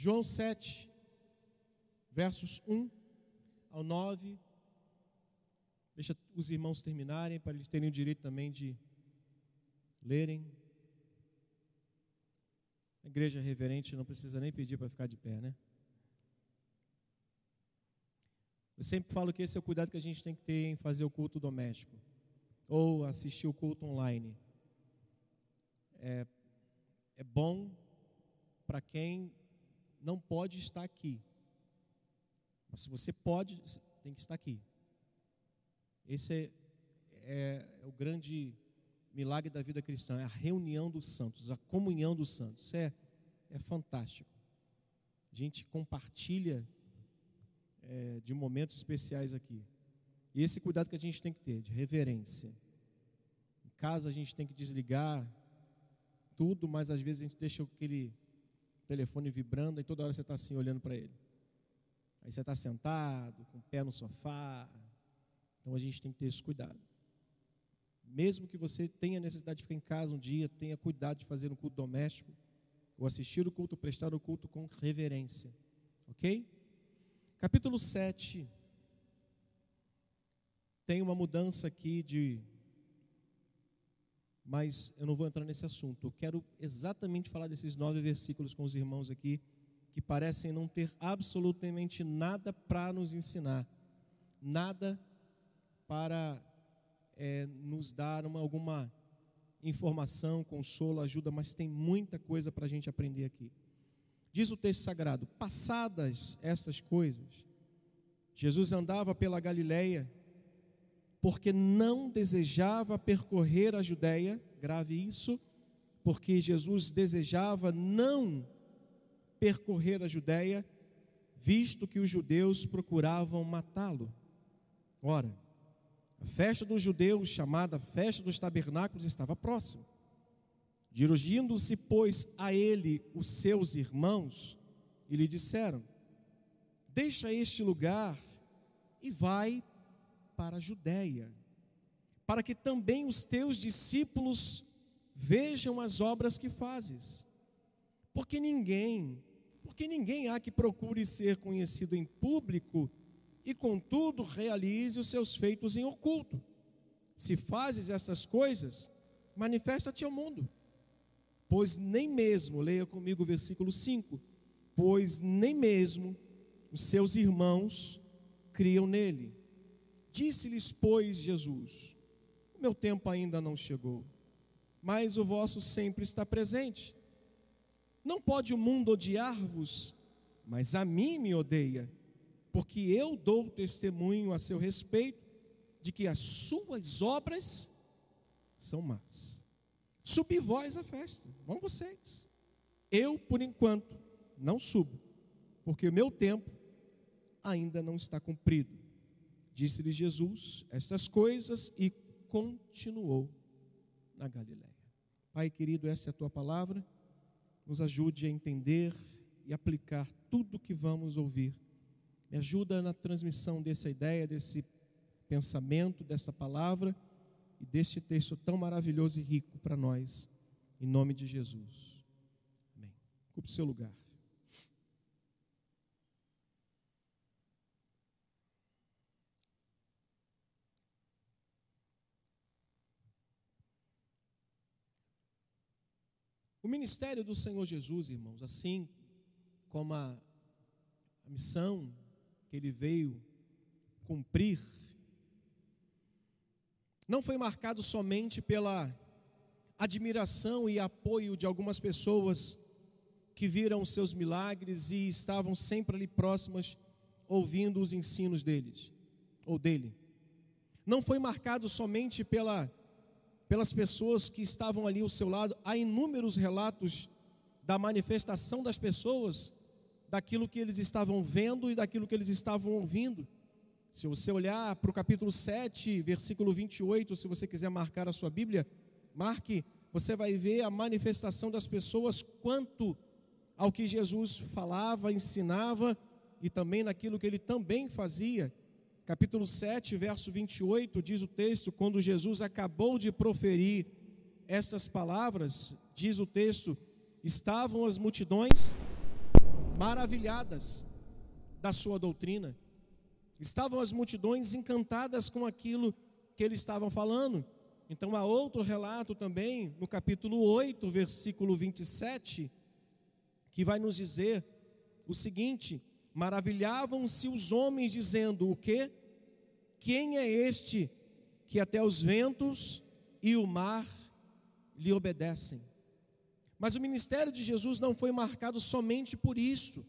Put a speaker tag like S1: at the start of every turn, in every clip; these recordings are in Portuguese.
S1: João 7, versos 1 ao 9. Deixa os irmãos terminarem para eles terem o direito também de lerem. A igreja reverente não precisa nem pedir para ficar de pé, né? Eu sempre falo que esse é o cuidado que a gente tem que ter em fazer o culto doméstico ou assistir o culto online. É, é bom para quem não pode estar aqui. Mas se você pode, tem que estar aqui. Esse é, é, é o grande milagre da vida cristã, é a reunião dos santos, a comunhão dos santos. Isso é, é fantástico. A gente compartilha é, de momentos especiais aqui. E esse cuidado que a gente tem que ter, de reverência. Em casa a gente tem que desligar tudo, mas às vezes a gente deixa aquele telefone vibrando e toda hora você está assim olhando para ele. Aí você está sentado, com o pé no sofá. Então a gente tem que ter esse cuidado. Mesmo que você tenha necessidade de ficar em casa um dia, tenha cuidado de fazer um culto doméstico, ou assistir o culto, prestar o culto com reverência. Ok? Capítulo 7 tem uma mudança aqui de. Mas eu não vou entrar nesse assunto. Eu quero exatamente falar desses nove versículos com os irmãos aqui, que parecem não ter absolutamente nada para nos ensinar, nada para é, nos dar uma, alguma informação, consolo, ajuda, mas tem muita coisa para a gente aprender aqui. Diz o texto sagrado: passadas estas coisas, Jesus andava pela Galileia, porque não desejava percorrer a Judéia, grave isso, porque Jesus desejava não percorrer a Judéia, visto que os judeus procuravam matá-lo. Ora, a festa dos judeus, chamada Festa dos Tabernáculos, estava próxima. Dirigindo-se, pois, a ele os seus irmãos, e lhe disseram: Deixa este lugar e vai para a Judéia, para que também os teus discípulos vejam as obras que fazes. Porque ninguém, porque ninguém há que procure ser conhecido em público e contudo realize os seus feitos em oculto. Se fazes estas coisas, manifesta-te ao mundo. Pois nem mesmo, leia comigo o versículo 5, pois nem mesmo os seus irmãos criam nele. Disse-lhes, pois, Jesus: O meu tempo ainda não chegou, mas o vosso sempre está presente. Não pode o mundo odiar-vos, mas a mim me odeia porque eu dou testemunho a seu respeito de que as suas obras são más. Subi vós à festa, vão vocês. Eu, por enquanto, não subo, porque o meu tempo ainda não está cumprido. Disse-lhe Jesus estas coisas e continuou na Galiléia. Pai querido, essa é a tua palavra. Nos ajude a entender e aplicar tudo o que vamos ouvir me ajuda na transmissão dessa ideia, desse pensamento, dessa palavra e deste texto tão maravilhoso e rico para nós, em nome de Jesus. Amém. Ocupe o seu lugar. O ministério do Senhor Jesus, irmãos, assim como a, missão que ele veio cumprir, não foi marcado somente pela admiração e apoio de algumas pessoas que viram seus milagres e estavam sempre ali próximas ouvindo os ensinos deles ou dele. Não foi marcado somente pela pelas pessoas que estavam ali ao seu lado. Há inúmeros relatos da manifestação das pessoas daquilo que eles estavam vendo e daquilo que eles estavam ouvindo. Se você olhar para o capítulo 7, versículo 28, se você quiser marcar a sua Bíblia, marque, você vai ver a manifestação das pessoas quanto ao que Jesus falava, ensinava e também naquilo que ele também fazia. Capítulo 7, verso 28, diz o texto: quando Jesus acabou de proferir estas palavras, diz o texto, estavam as multidões maravilhadas da sua doutrina. Estavam as multidões encantadas com aquilo que eles estavam falando. Então há outro relato também, no capítulo 8, versículo 27, que vai nos dizer o seguinte: Maravilhavam-se os homens, dizendo: O que? Quem é este que até os ventos e o mar lhe obedecem? Mas o ministério de Jesus não foi marcado somente por isso,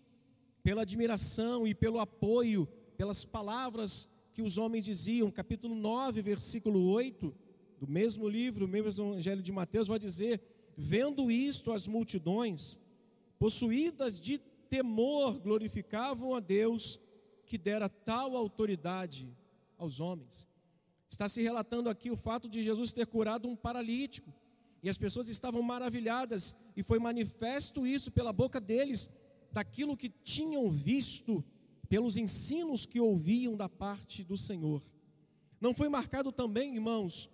S1: pela admiração e pelo apoio, pelas palavras que os homens diziam. Capítulo 9, versículo 8, do mesmo livro, mesmo Evangelho de Mateus, vai dizer: Vendo isto, as multidões, possuídas de temor, glorificavam a Deus que dera tal autoridade aos homens. Está se relatando aqui o fato de Jesus ter curado um paralítico. E as pessoas estavam maravilhadas, e foi manifesto isso pela boca deles, daquilo que tinham visto, pelos ensinos que ouviam da parte do Senhor. Não foi marcado também, irmãos,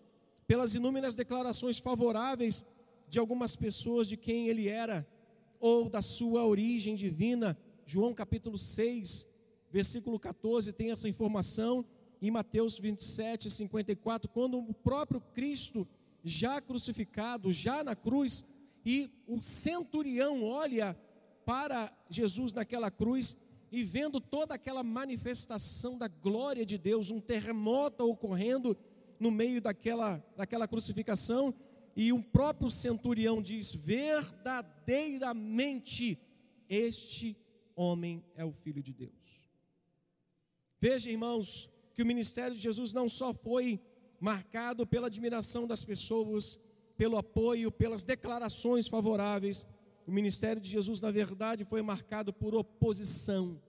S1: pelas inúmeras declarações favoráveis de algumas pessoas de quem ele era, ou da sua origem divina. João capítulo 6, versículo 14 tem essa informação. Em Mateus 27, 54, quando o próprio Cristo já crucificado, já na cruz, e o centurião olha para Jesus naquela cruz e vendo toda aquela manifestação da glória de Deus, um terremoto ocorrendo no meio daquela, daquela crucificação, e o próprio centurião diz: verdadeiramente este homem é o Filho de Deus. Veja, irmãos, que o ministério de Jesus não só foi marcado pela admiração das pessoas, pelo apoio, pelas declarações favoráveis. O ministério de Jesus, na verdade, foi marcado por oposição.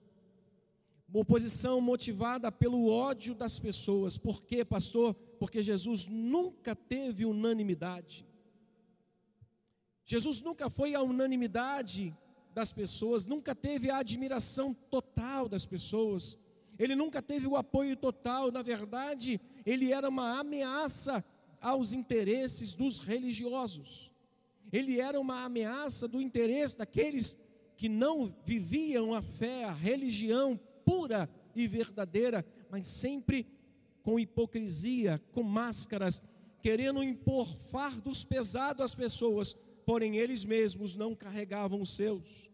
S1: Uma oposição motivada pelo ódio das pessoas. Por quê, pastor? Porque Jesus nunca teve unanimidade. Jesus nunca foi a unanimidade das pessoas, nunca teve a admiração total das pessoas. Ele nunca teve o apoio total, na verdade, ele era uma ameaça aos interesses dos religiosos. Ele era uma ameaça do interesse daqueles que não viviam a fé, a religião pura e verdadeira, mas sempre com hipocrisia, com máscaras, querendo impor fardos pesados às pessoas, porém eles mesmos não carregavam os seus.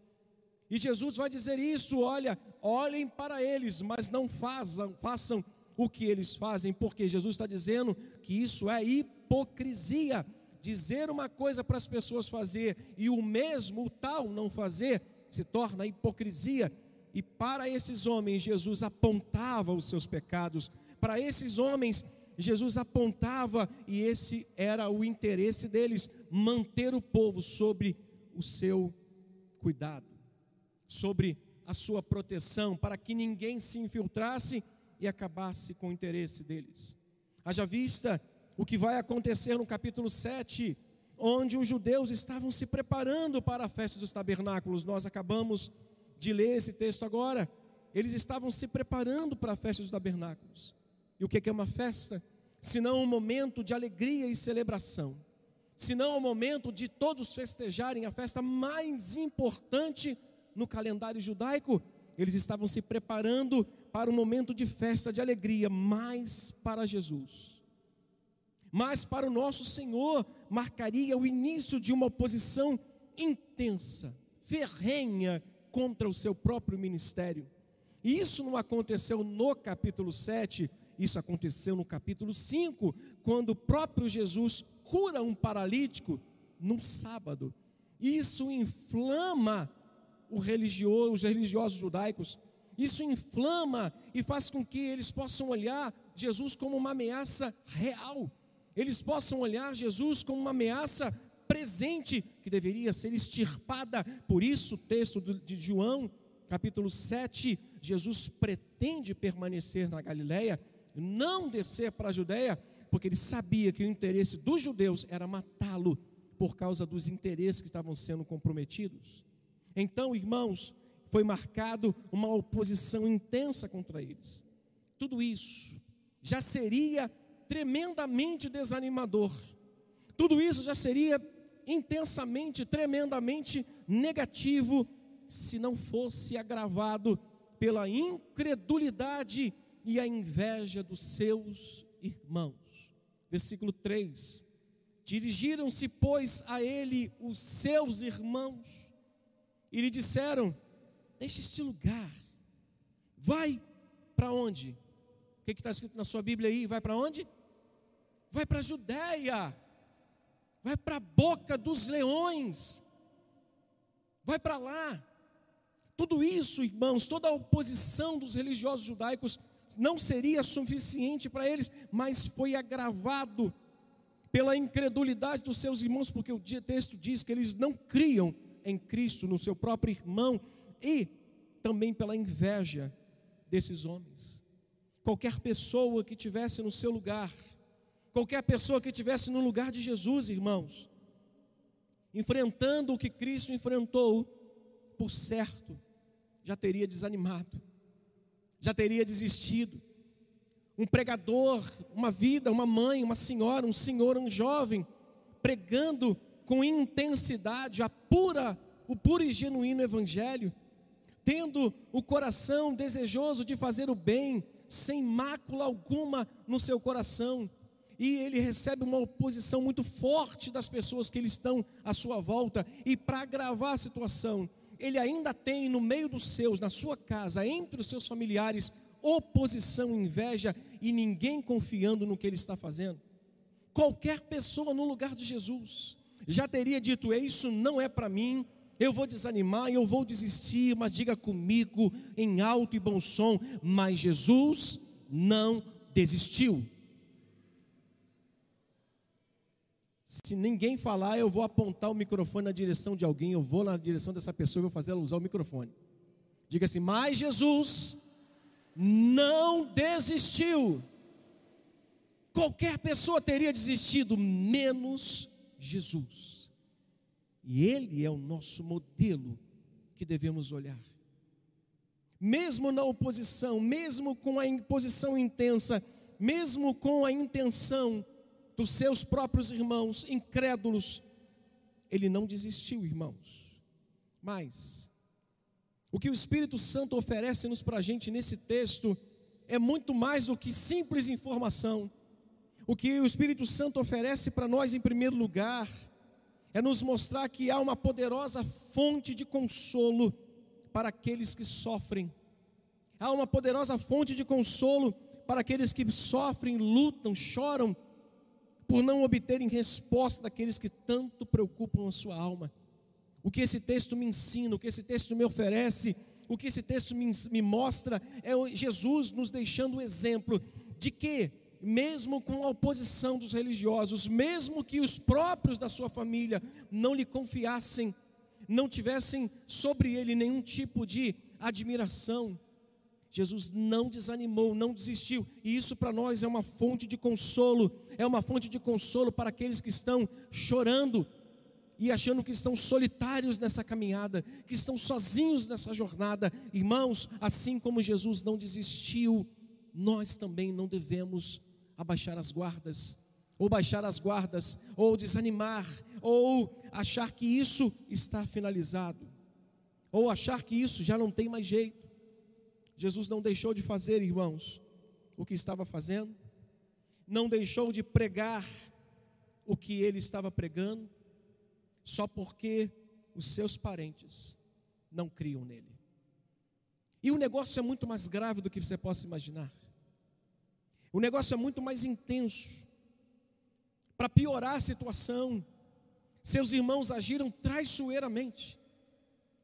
S1: E Jesus vai dizer isso: olha, olhem para eles, mas não façam, façam o que eles fazem, porque Jesus está dizendo que isso é hipocrisia. Dizer uma coisa para as pessoas fazer e o mesmo, o tal, não fazer, se torna hipocrisia. E para esses homens, Jesus apontava os seus pecados. Para esses homens, Jesus apontava, e esse era o interesse deles, manter o povo sobre o seu cuidado, sobre a sua proteção, para que ninguém se infiltrasse e acabasse com o interesse deles. Haja vista o que vai acontecer no capítulo 7, onde os judeus estavam se preparando para a festa dos tabernáculos. Nós acabamos de ler esse texto agora. Eles estavam se preparando para a festa dos tabernáculos. E o que é uma festa? Senão um momento de alegria e celebração. Senão um momento de todos festejarem a festa mais importante no calendário judaico. Eles estavam se preparando para um momento de festa, de alegria, mas para Jesus. Mas para o nosso Senhor marcaria o início de uma oposição intensa, ferrenha contra o seu próprio ministério. E isso não aconteceu no capítulo 7, isso aconteceu no capítulo 5, quando o próprio Jesus cura um paralítico num sábado. Isso inflama religioso, os religiosos judaicos, isso inflama e faz com que eles possam olhar Jesus como uma ameaça real. Eles possam olhar Jesus como uma ameaça presente que deveria ser extirpada. Por isso, o texto de João, capítulo 7, Jesus pretende permanecer na Galileia, não descer para a Judéia, porque ele sabia que o interesse dos judeus era matá-lo por causa dos interesses que estavam sendo comprometidos. Então, irmãos, foi marcado uma oposição intensa contra eles. Tudo isso já seria tremendamente desanimador. Tudo isso já seria intensamente, tremendamente negativo se não fosse agravado pela incredulidade e a inveja dos seus irmãos. Versículo 3: Dirigiram-se, pois, a ele os seus irmãos e lhe disseram: Deixa este lugar, vai para onde? O que está escrito na sua Bíblia aí? Vai para onde? Vai para a Judéia, vai para a boca dos leões, vai para lá. Tudo isso, irmãos, toda a oposição dos religiosos judaicos não seria suficiente para eles, mas foi agravado pela incredulidade dos seus irmãos, porque o texto diz que eles não criam em Cristo, no seu próprio irmão, e também pela inveja desses homens. Qualquer pessoa que tivesse no seu lugar, qualquer pessoa que tivesse no lugar de Jesus, irmãos, enfrentando o que Cristo enfrentou, por certo, já teria desanimado, já teria desistido. Um pregador, uma vida, uma mãe, uma senhora, um senhor, um jovem, pregando com intensidade a pura, o puro e genuíno evangelho, tendo o coração desejoso de fazer o bem, sem mácula alguma no seu coração, e ele recebe uma oposição muito forte das pessoas que ele estão à sua volta, e para agravar a situação, ele ainda tem no meio dos seus, na sua casa, entre os seus familiares, oposição, inveja e ninguém confiando no que ele está fazendo. Qualquer pessoa no lugar de Jesus já teria dito: Isso não é para mim, eu vou desanimar, eu vou desistir, mas diga comigo em alto e bom som: Mas Jesus não desistiu. Se ninguém falar, eu vou apontar o microfone na direção de alguém, eu vou na direção dessa pessoa e vou fazer ela usar o microfone. Diga assim: Mas Jesus não desistiu. Qualquer pessoa teria desistido, menos Jesus. E Ele é o nosso modelo que devemos olhar. Mesmo na oposição, mesmo com a imposição intensa, mesmo com a intenção dos seus próprios irmãos incrédulos, ele não desistiu, irmãos. Mas, o que o Espírito Santo oferece-nos para a gente nesse texto é muito mais do que simples informação. O que o Espírito Santo oferece para nós, em primeiro lugar, é nos mostrar que há uma poderosa fonte de consolo para aqueles que sofrem. Há uma poderosa fonte de consolo para aqueles que sofrem, lutam, choram por não obterem resposta daqueles que tanto preocupam a sua alma. O que esse texto me ensina, o que esse texto me oferece, o que esse texto me, me mostra é Jesus nos deixando o exemplo de que, mesmo com a oposição dos religiosos, mesmo que os próprios da sua família não lhe confiassem, não tivessem sobre ele nenhum tipo de admiração, Jesus não desanimou, não desistiu, e isso para nós é uma fonte de consolo, é uma fonte de consolo para aqueles que estão chorando e achando que estão solitários nessa caminhada, que estão sozinhos nessa jornada. Irmãos, assim como Jesus não desistiu, nós também não devemos abaixar as guardas, ou baixar as guardas, ou desanimar, ou achar que isso está finalizado, ou achar que isso já não tem mais jeito. Jesus não deixou de fazer, irmãos, o que estava fazendo, não deixou de pregar o que ele estava pregando, só porque os seus parentes não criam nele. E o negócio é muito mais grave do que você possa imaginar. O negócio é muito mais intenso. Para piorar a situação, seus irmãos agiram traiçoeiramente.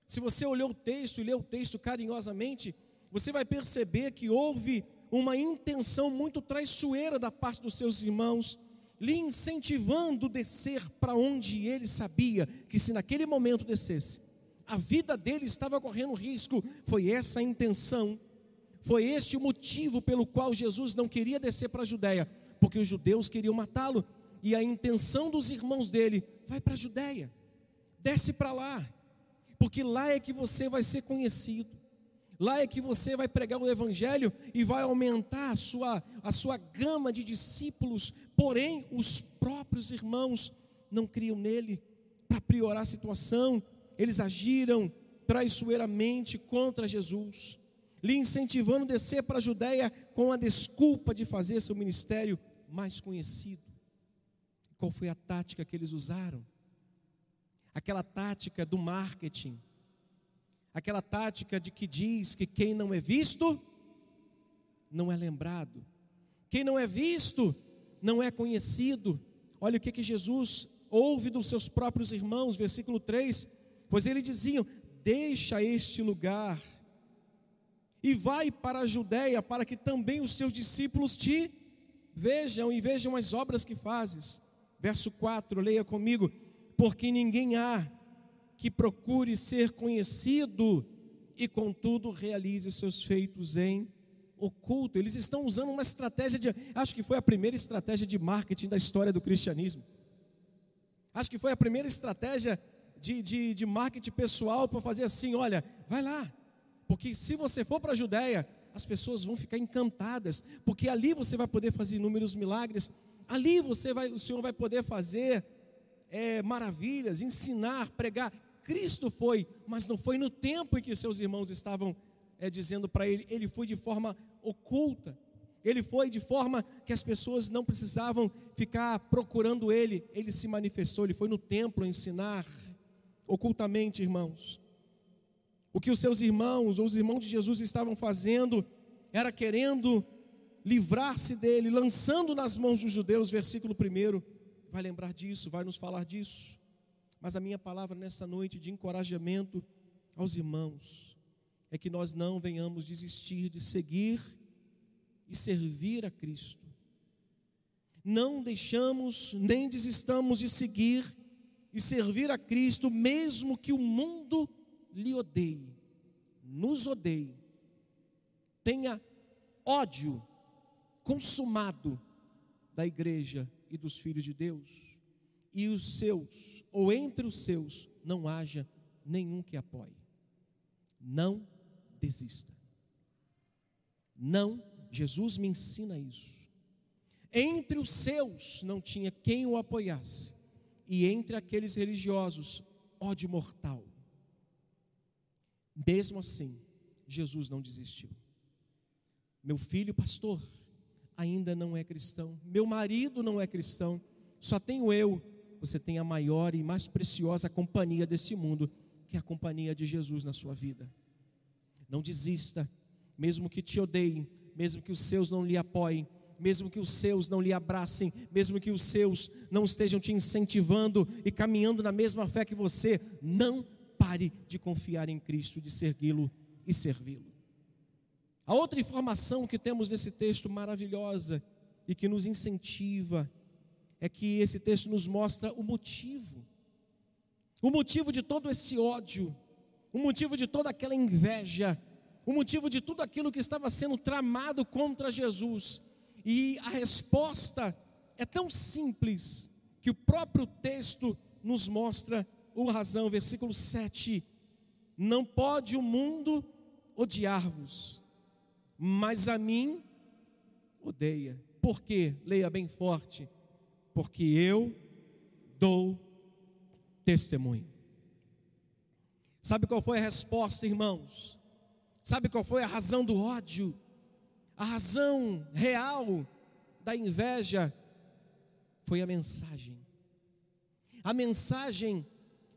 S1: Se você olhou o texto e leu o texto carinhosamente, você vai perceber que houve uma intenção muito traiçoeira da parte dos seus irmãos, lhe incentivando descer para onde ele sabia que se naquele momento descesse, a vida dele estava correndo risco. Foi essa a intenção, foi este o motivo pelo qual Jesus não queria descer para a Judéia, porque os judeus queriam matá-lo, e a intenção dos irmãos dele, vai para a Judéia, desce para lá, porque lá é que você vai ser conhecido. Lá é que você vai pregar o Evangelho e vai aumentar a sua, a sua gama de discípulos, porém, os próprios irmãos não criam nele para priorar a situação, eles agiram traiçoeiramente contra Jesus, lhe incentivando a descer para a Judéia com a desculpa de fazer seu ministério mais conhecido. Qual foi a tática que eles usaram? Aquela tática do marketing, aquela tática de que diz que quem não é visto não é lembrado, quem não é visto não é conhecido. Olha o que, que Jesus ouve dos seus próprios irmãos, versículo 3: Pois eles diziam: Deixa este lugar e vai para a Judéia, para que também os seus discípulos te vejam e vejam as obras que fazes. Verso 4, leia comigo: Porque ninguém há que procure ser conhecido e, contudo, realize seus feitos em oculto. Eles estão usando uma estratégia de. Acho que foi a primeira estratégia de marketing da história do cristianismo. Acho que foi a primeira estratégia de, de, de marketing pessoal para fazer assim: olha, vai lá, porque se você for para a Judéia, as pessoas vão ficar encantadas, porque ali você vai poder fazer inúmeros milagres, ali você vai, o Senhor vai poder fazer é, maravilhas, ensinar, pregar. Cristo foi, mas não foi no tempo em que seus irmãos estavam é, dizendo para ele, ele foi de forma oculta. Ele foi de forma que as pessoas não precisavam ficar procurando ele. Ele se manifestou, ele foi no templo ensinar ocultamente, irmãos. O que os seus irmãos, ou os irmãos de Jesus estavam fazendo, era querendo livrar-se dele, lançando nas mãos dos judeus, versículo 1, vai lembrar disso, vai nos falar disso. Mas a minha palavra nessa noite de encorajamento aos irmãos é que nós não venhamos desistir de seguir e servir a Cristo. Não deixamos nem desistamos de seguir e servir a Cristo, mesmo que o mundo lhe odeie, nos odeie, tenha ódio consumado da igreja e dos filhos de Deus, e os seus, ou entre os seus, não haja nenhum que apoie. Não desista. Não, Jesus me ensina isso. Entre os seus não tinha quem o apoiasse, e entre aqueles religiosos, ódio mortal. Mesmo assim, Jesus não desistiu. Meu filho, pastor, ainda não é cristão. Meu marido não é cristão. Só tenho eu. Você tem a maior e mais preciosa companhia deste mundo, que é a companhia de Jesus na sua vida. Não desista, mesmo que te odeiem, mesmo que os seus não lhe apoiem, mesmo que os seus não lhe abracem, mesmo que os seus não estejam te incentivando e caminhando na mesma fé que você, não pare de confiar em Cristo, de segui-lo e servi-lo. A outra informação que temos nesse texto maravilhosa e que nos incentiva é que esse texto nos mostra o motivo, o motivo de todo esse ódio, o motivo de toda aquela inveja, o motivo de tudo aquilo que estava sendo tramado contra Jesus. E a resposta é tão simples que o próprio texto nos mostra a razão, versículo 7. Não pode o mundo odiar-vos, mas a mim odeia. Por quê? Leia bem forte. Porque eu dou testemunho. Sabe qual foi a resposta, irmãos? Sabe qual foi a razão do ódio? A razão real da inveja foi a mensagem. A mensagem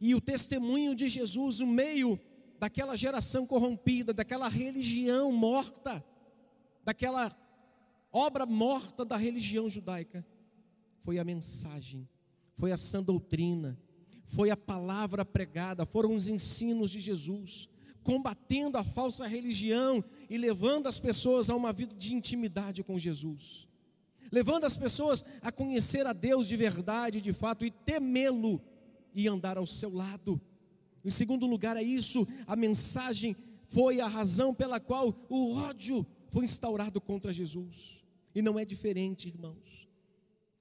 S1: e o testemunho de Jesus no meio daquela geração corrompida, daquela religião morta, daquela obra morta da religião judaica, foi a mensagem, foi a sã doutrina, foi a palavra pregada, foram os ensinos de Jesus, combatendo a falsa religião e levando as pessoas a uma vida de intimidade com Jesus, levando as pessoas a conhecer a Deus de verdade, de fato, e temê-lo e andar ao seu lado. Em segundo lugar, é isso, a mensagem foi a razão pela qual o ódio foi instaurado contra Jesus. E não é diferente, irmãos.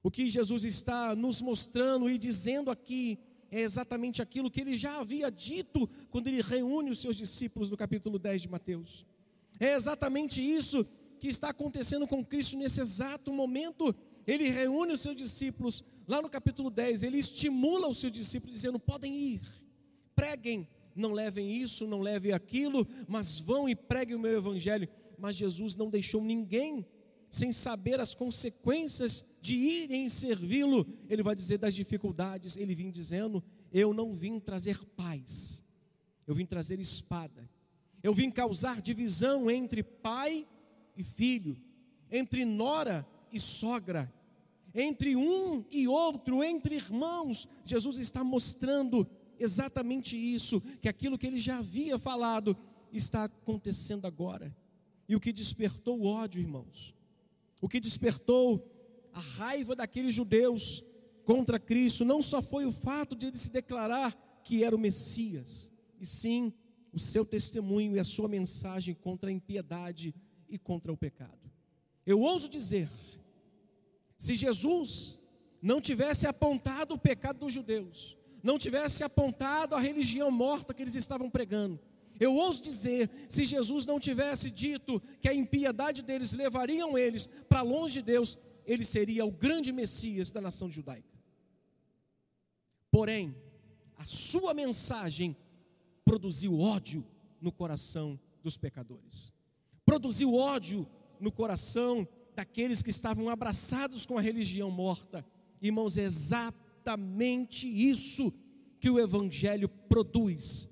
S1: O que Jesus está nos mostrando e dizendo aqui é exatamente aquilo que ele já havia dito quando ele reúne os seus discípulos no capítulo 10 de Mateus. É exatamente isso que está acontecendo com Cristo nesse exato momento. Ele reúne os seus discípulos, lá no capítulo 10, ele estimula os seus discípulos, dizendo: podem ir, preguem, não levem isso, não levem aquilo, mas vão e preguem o meu evangelho. Mas Jesus não deixou ninguém sem saber as consequências de irem servi-lo. Ele vai dizer das dificuldades, ele vem dizendo: Eu não vim trazer paz, eu vim trazer espada. Eu vim causar divisão entre pai e filho, entre nora e sogra, entre um e outro, entre irmãos. Jesus está mostrando exatamente isso, que aquilo que ele já havia falado está acontecendo agora. E o que despertou o ódio, irmãos, o que despertou a raiva daqueles judeus contra Cristo, não só foi o fato de ele se declarar que era o Messias, e sim o seu testemunho e a sua mensagem contra a impiedade e contra o pecado. Eu ouso dizer, se Jesus não tivesse apontado o pecado dos judeus, não tivesse apontado a religião morta que eles estavam pregando, eu ouso dizer, se Jesus não tivesse dito que a impiedade deles levariam eles para longe de Deus, ele seria o grande Messias da nação judaica. Porém, a sua mensagem produziu ódio no coração dos pecadores, produziu ódio no coração daqueles que estavam abraçados com a religião morta. Irmãos, é exatamente isso que o Evangelho produz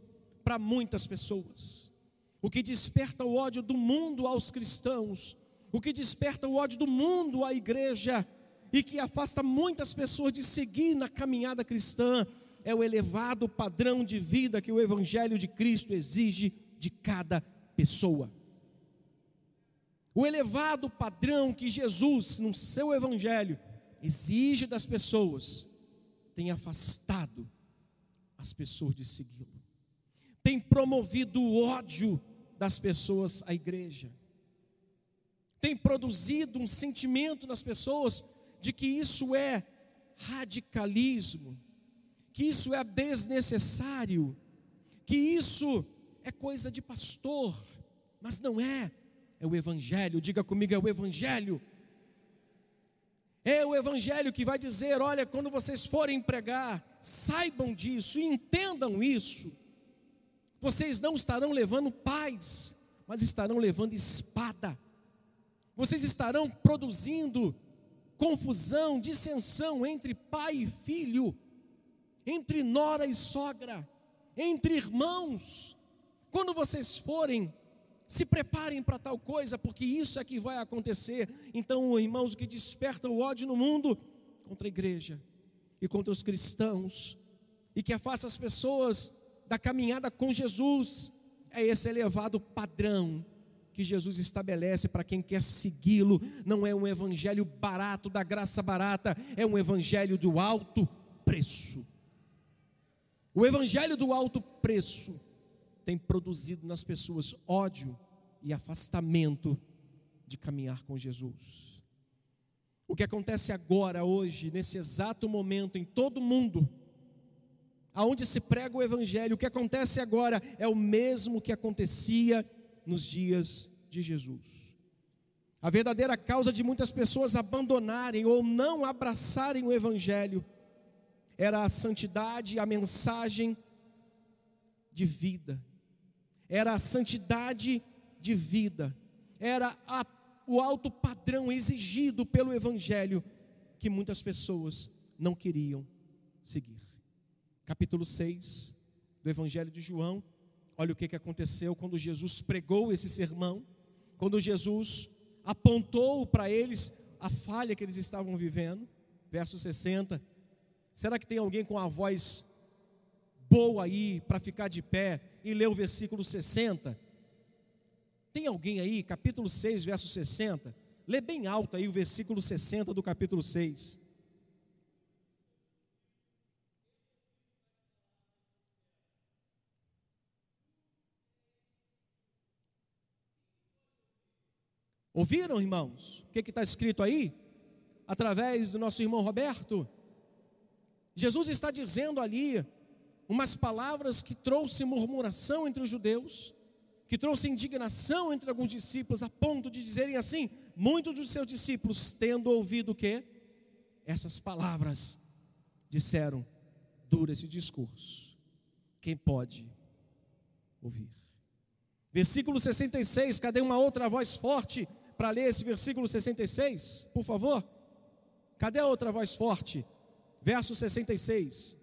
S1: para muitas pessoas. O que desperta o ódio do mundo aos cristãos, o que desperta o ódio do mundo à igreja e que afasta muitas pessoas de seguir na caminhada cristã, é o elevado padrão de vida que o Evangelho de Cristo exige de cada pessoa. O elevado padrão que Jesus, no seu Evangelho, exige das pessoas, tem afastado as pessoas de segui-lo, tem promovido o ódio das pessoas à igreja, tem produzido um sentimento nas pessoas de que isso é radicalismo, que isso é desnecessário, que isso é coisa de pastor, mas não é, é o Evangelho, diga comigo, é o Evangelho. É o Evangelho que vai dizer: olha, quando vocês forem pregar, saibam disso, entendam isso. Vocês não estarão levando paz, mas estarão levando espada. Vocês estarão produzindo confusão, dissensão entre pai e filho entre nora e sogra, entre irmãos. Quando vocês forem, se preparem para tal coisa, porque isso é que vai acontecer. Então, irmãos, o que desperta o ódio no mundo contra a igreja e contra os cristãos, e que afasta as pessoas da caminhada com Jesus, é esse elevado padrão que Jesus estabelece para quem quer segui-lo. Não é um evangelho barato, da graça barata, é um evangelho do alto preço. O evangelho do alto preço tem produzido nas pessoas ódio e afastamento de caminhar com Jesus. O que acontece agora, hoje, nesse exato momento, em todo o mundo, aonde se prega o evangelho, o que acontece agora é o mesmo que acontecia nos dias de Jesus. A verdadeira causa de muitas pessoas abandonarem ou não abraçarem o evangelho era a santidade, a mensagem de vida, era a santidade de vida, era a, o alto padrão exigido pelo Evangelho que muitas pessoas não queriam seguir. Capítulo 6 do Evangelho de João, olha o que, que aconteceu quando Jesus pregou esse sermão, quando Jesus apontou para eles a falha que eles estavam vivendo, verso 60 Será que tem alguém com a voz boa aí para ficar de pé e ler o versículo 60? Tem alguém aí, capítulo 6, verso 60? Lê bem alto aí o versículo 60 do capítulo 6. Ouviram, irmãos? O que está escrito aí? Através do nosso irmão Roberto? Jesus está dizendo ali umas palavras que trouxe murmuração entre os judeus, que trouxe indignação entre alguns discípulos, a ponto de dizerem assim: muitos dos seus discípulos, tendo ouvido o que? Essas palavras, disseram: dura esse discurso. Quem pode ouvir. Versículo 66, cadê uma outra voz forte para ler esse versículo 66? Por favor. Cadê a outra voz forte? Verso 66.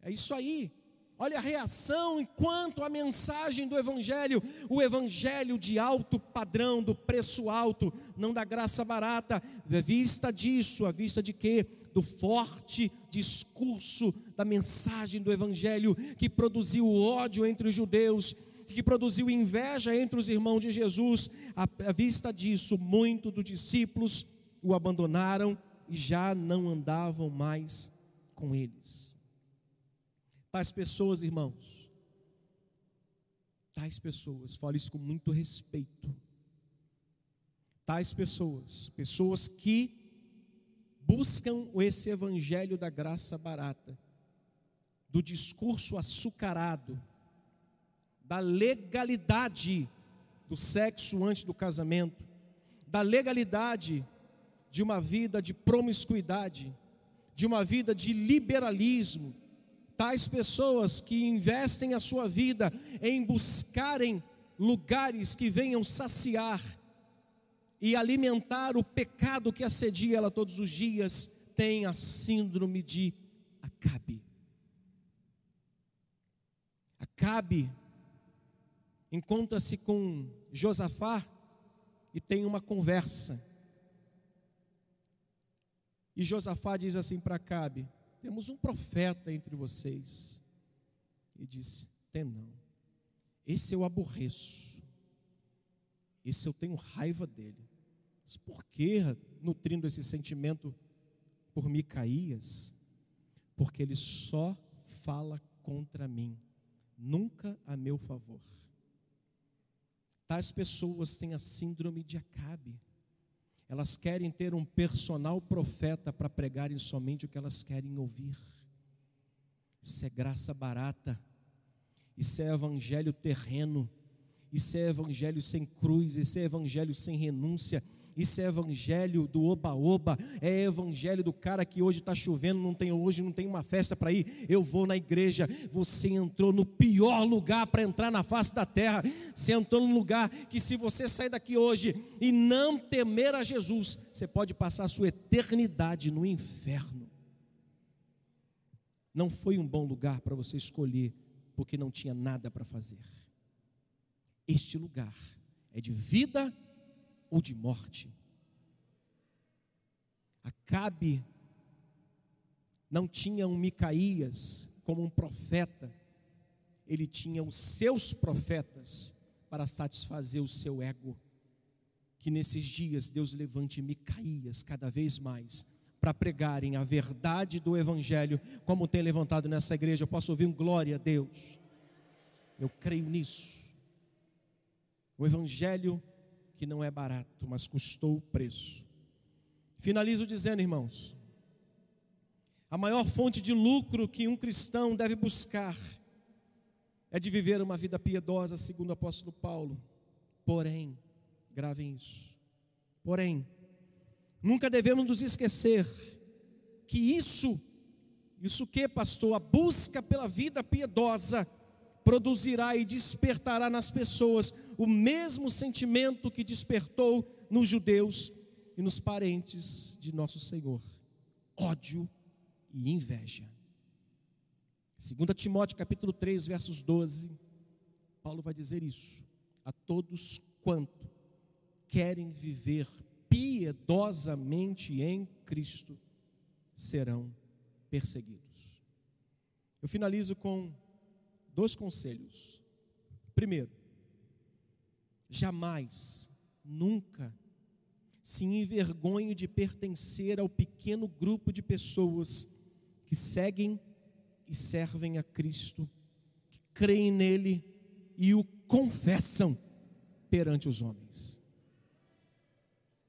S1: É isso aí. Olha a reação enquanto a mensagem do Evangelho, o Evangelho de alto padrão, do preço alto, não da graça barata, vista disso, à vista de quê? Do forte discurso da mensagem do Evangelho que produziu ódio entre os judeus, que produziu inveja entre os irmãos de Jesus, à, vista disso, muitos dos discípulos o abandonaram e já não andavam mais com eles. Tais pessoas, irmãos, tais pessoas, falo isso com muito respeito. Tais pessoas, pessoas que buscam esse evangelho da graça barata, do discurso açucarado, da legalidade do sexo antes do casamento, da legalidade de uma vida de promiscuidade, de uma vida de liberalismo, tais pessoas que investem a sua vida em buscarem lugares que venham saciar e alimentar o pecado que assedia ela todos os dias, têm a síndrome de Acabe. Acabe encontra-se com Josafá e tem uma conversa. E Josafá diz assim para Acabe: temos um profeta entre vocês. E disse: Tem não. Esse eu aborreço. Esse eu tenho raiva dele. Mas por que nutrindo esse sentimento por Micaías? Porque ele só fala contra mim, nunca a meu favor. Tais pessoas têm a síndrome de Acabe. Elas querem ter um personal profeta para pregarem somente o que elas querem ouvir. Isso é graça barata. Isso é evangelho terreno. Isso é evangelho sem cruz. Isso é evangelho sem renúncia. Isso é evangelho do oba-oba, é evangelho do cara que hoje está chovendo, não tem hoje, não tem uma festa para ir. Eu vou na igreja. Você entrou no pior lugar para entrar na face da terra. Você entrou num lugar que, se você sair daqui hoje e não temer a Jesus, você pode passar a sua eternidade no inferno. Não foi um bom lugar para você escolher, porque não tinha nada para fazer. Este lugar é de vida ou de morte. Acabe não tinha um Micaías como um profeta, ele tinha os seus profetas para satisfazer o seu ego. Que nesses dias Deus levante Micaías cada vez mais para pregarem a verdade do Evangelho, como tem levantado nessa igreja. Eu posso ouvir um glória a Deus. Eu creio nisso. O Evangelho que não é barato, mas custou o preço. Finalizo dizendo, irmãos, a maior fonte de lucro que um cristão deve buscar é de viver uma vida piedosa, segundo o apóstolo Paulo. Porém, gravem isso. Porém, nunca devemos nos esquecer que isso, isso que, pastor, a busca pela vida piedosa produzirá e despertará nas pessoas o mesmo sentimento que despertou nos judeus e nos parentes de nosso Senhor: ódio e inveja. 2 Timóteo capítulo 3, versos 12, Paulo vai dizer isso: a todos quanto querem viver piedosamente em Cristo serão perseguidos. Eu finalizo com dois conselhos. Primeiro, jamais, nunca se envergonhe de pertencer ao pequeno grupo de pessoas que seguem e servem a Cristo, que creem nele e o confessam perante os homens.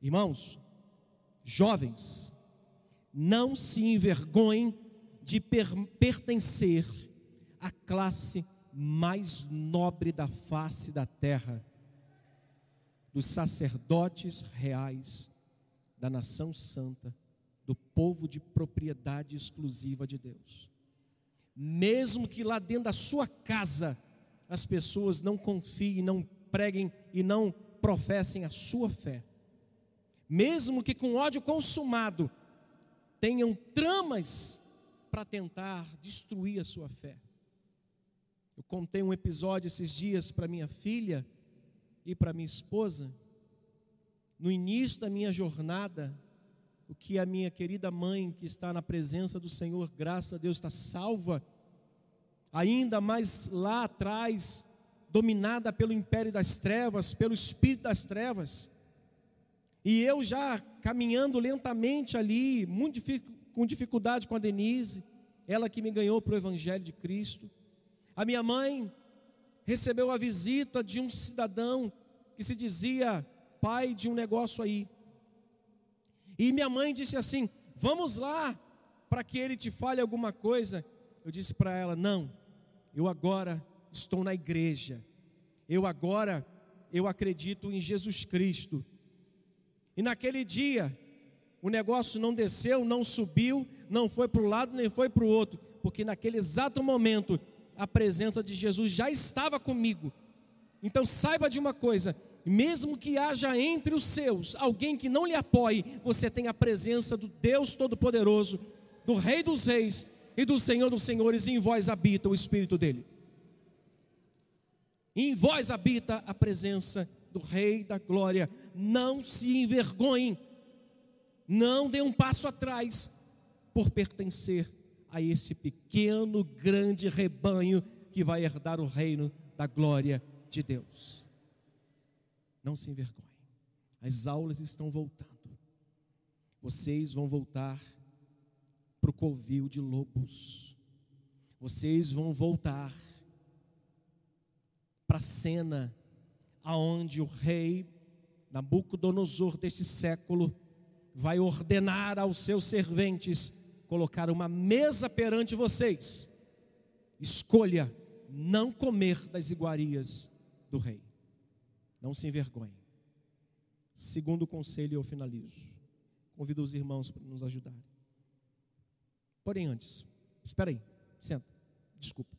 S1: Irmãos, jovens, não se envergonhem de per pertencer a classe mais nobre da face da terra. dos sacerdotes reais da nação santa, do povo de propriedade exclusiva de Deus. Mesmo que lá dentro da sua casa as pessoas não confiem, não preguem e não professem a sua fé, mesmo que com ódio consumado tenham tramas para tentar destruir a sua fé. Eu contei um episódio esses dias para minha filha e para minha esposa. No início da minha jornada, o que a minha querida mãe, que está na presença do Senhor, graças a Deus, está salva, ainda mais lá atrás, dominada pelo império das trevas, pelo espírito das trevas. E eu já caminhando lentamente ali, muito com dificuldade com a Denise, ela que me ganhou para o Evangelho de Cristo. A minha mãe recebeu a visita de um cidadão que se dizia pai de um negócio aí. E minha mãe disse assim: Vamos lá para que ele te fale alguma coisa. Eu disse para ela: Não, eu agora estou na igreja. Eu agora eu acredito em Jesus Cristo. E naquele dia, o negócio não desceu, não subiu, não foi para o lado nem foi para o outro, porque naquele exato momento a presença de Jesus já estava comigo. Então saiba de uma coisa: mesmo que haja entre os seus alguém que não lhe apoie, você tem a presença do Deus Todo-Poderoso, do Rei dos Reis e do Senhor dos Senhores, e em vós habita o Espírito dele. Em vós habita a presença do Rei da Glória. Não se envergonhem, não dê um passo atrás por pertencer a esse pequeno, grande rebanho que vai herdar o reino da glória de Deus. Não se envergonhe. As aulas estão voltando. Vocês vão voltar para o covil de lobos. Vocês vão voltar para a cena aonde o rei Nabucodonosor deste século vai ordenar aos seus serventes colocar uma mesa perante vocês. Escolha não comer das iguarias do rei. Não se envergonhe. Segundo conselho, eu finalizo. Convido os irmãos para nos ajudarem. Porém, antes, espera aí, senta, desculpa.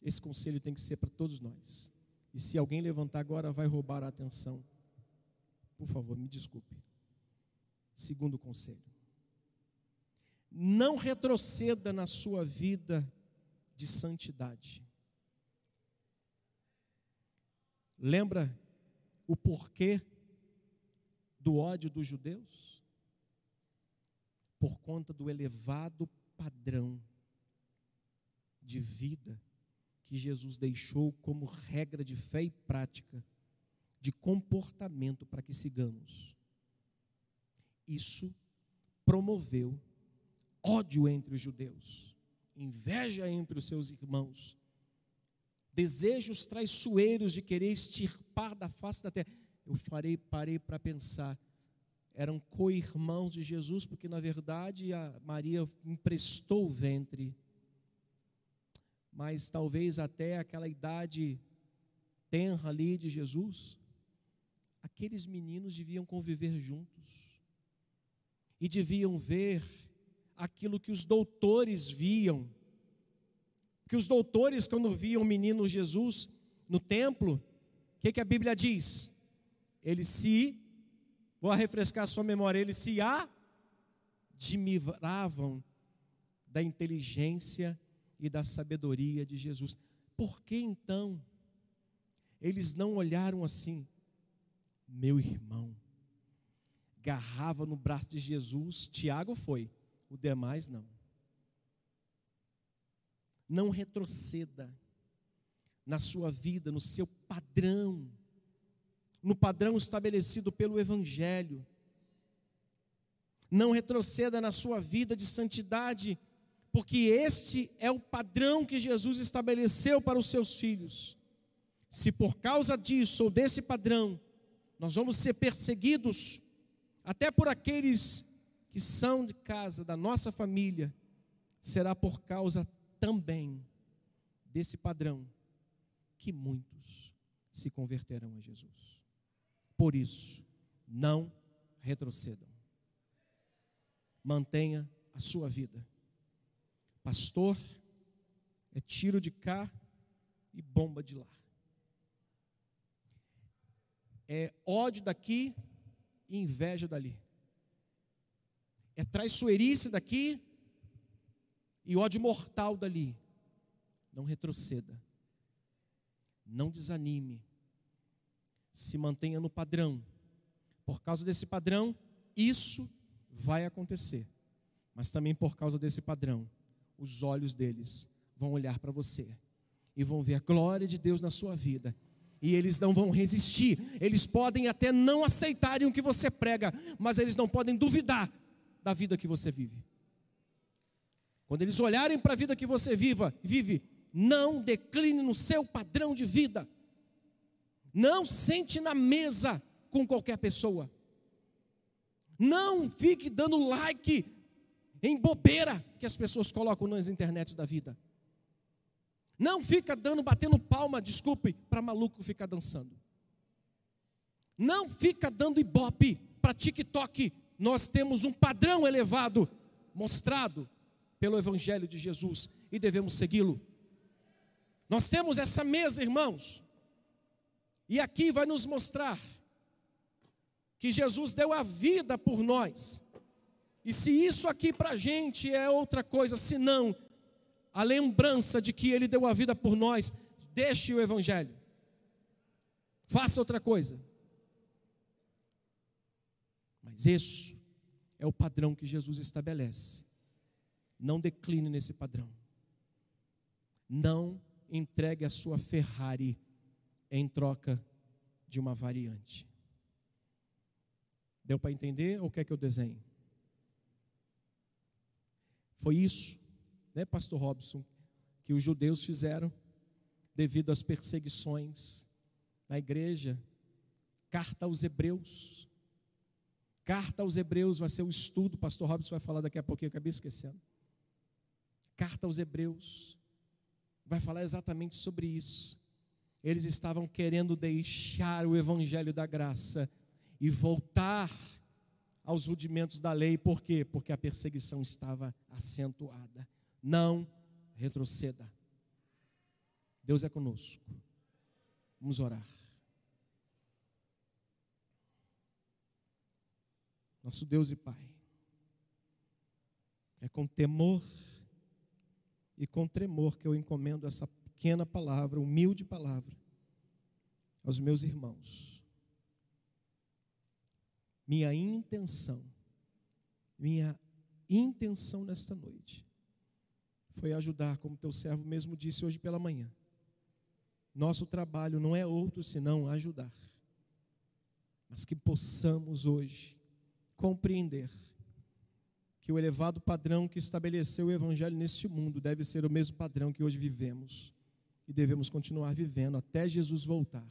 S1: Esse conselho tem que ser para todos nós. E se alguém levantar agora, vai roubar a atenção. Por favor, me desculpe. Segundo conselho. Não retroceda na sua vida de santidade. Lembra o porquê do ódio dos judeus? Por conta do elevado padrão de vida que Jesus deixou como regra de fé e prática, de comportamento para que sigamos. Isso promoveu ódio entre os judeus, inveja entre os seus irmãos, desejos traiçoeiros de querer extirpar da face da terra. Eu farei, parei para pensar, eram co-irmãos de Jesus, porque na verdade a Maria emprestou o ventre, mas talvez até aquela idade tenra ali de Jesus, aqueles meninos deviam conviver juntos e deviam ver aquilo que os doutores viam que os doutores, quando viam o menino Jesus no templo, o que, que a Bíblia diz? Eles se, vou refrescar a sua memória, eles se admiravam da inteligência e da sabedoria de Jesus. Por que então eles não olharam assim? Meu irmão, garrava no braço de Jesus, Tiago foi, o demais não não retroceda na sua vida, no seu padrão, no padrão estabelecido pelo Evangelho. Não retroceda na sua vida de santidade, porque este é o padrão que Jesus estabeleceu para os seus filhos. Se por causa disso ou desse padrão, nós vamos ser perseguidos, até por aqueles que são de casa, da nossa família, será por causa também desse padrão que muitos se converterão a Jesus. Por isso, não retrocedam. Mantenha a sua vida. Pastor, é tiro de cá e bomba de lá. É ódio daqui e inveja dali. É traiçoeirice daqui e ódio mortal dali. Não retroceda. Não desanime. Se mantenha no padrão. Por causa desse padrão, isso vai acontecer. Mas também por causa desse padrão, os olhos deles vão olhar para você e vão ver a glória de Deus na sua vida. E eles não vão resistir. Eles podem até não aceitarem o que você prega, mas eles não podem duvidar da vida que você vive. Quando eles olharem para a vida que você viva, vive, não decline no seu padrão de vida. Não sente na mesa com qualquer pessoa. Não fique dando like em bobeira que as pessoas colocam nas internets da vida. Não fica dando, batendo palma, desculpe, para maluco ficar dançando. Não fica dando ibope para TikTok. Nós temos um padrão elevado, mostrado pelo Evangelho de Jesus e devemos segui-lo. Nós temos essa mesa, irmãos, e aqui vai nos mostrar que Jesus deu a vida por nós. E se isso aqui para a gente é outra coisa, senão a lembrança de que Ele deu a vida por nós, deixe o Evangelho, faça outra coisa. Mas isso é o padrão que Jesus estabelece. Não decline nesse padrão. Não entregue a sua Ferrari em troca de uma variante. Deu para entender ou quer que eu desenhe? Foi isso né, pastor Robson, que os judeus fizeram devido às perseguições na igreja. Carta aos Hebreus. Carta aos Hebreus vai ser o estudo, pastor Robson vai falar daqui a pouquinho, acabei esquecendo. Carta aos Hebreus vai falar exatamente sobre isso. Eles estavam querendo deixar o evangelho da graça e voltar aos rudimentos da lei, por quê? Porque a perseguição estava acentuada não retroceda. Deus é conosco. Vamos orar. Nosso Deus e Pai, é com temor e com tremor que eu encomendo essa pequena palavra, humilde palavra, aos meus irmãos. Minha intenção, minha intenção nesta noite foi ajudar, como teu servo mesmo disse hoje pela manhã. Nosso trabalho não é outro senão ajudar. Mas que possamos hoje compreender que o elevado padrão que estabeleceu o Evangelho neste mundo deve ser o mesmo padrão que hoje vivemos e devemos continuar vivendo até Jesus voltar.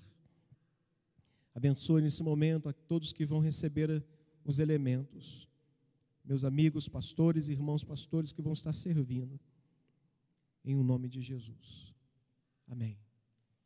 S1: Abençoe nesse momento a todos que vão receber os elementos, meus amigos pastores e irmãos pastores que vão estar servindo em o nome de Jesus. Amém.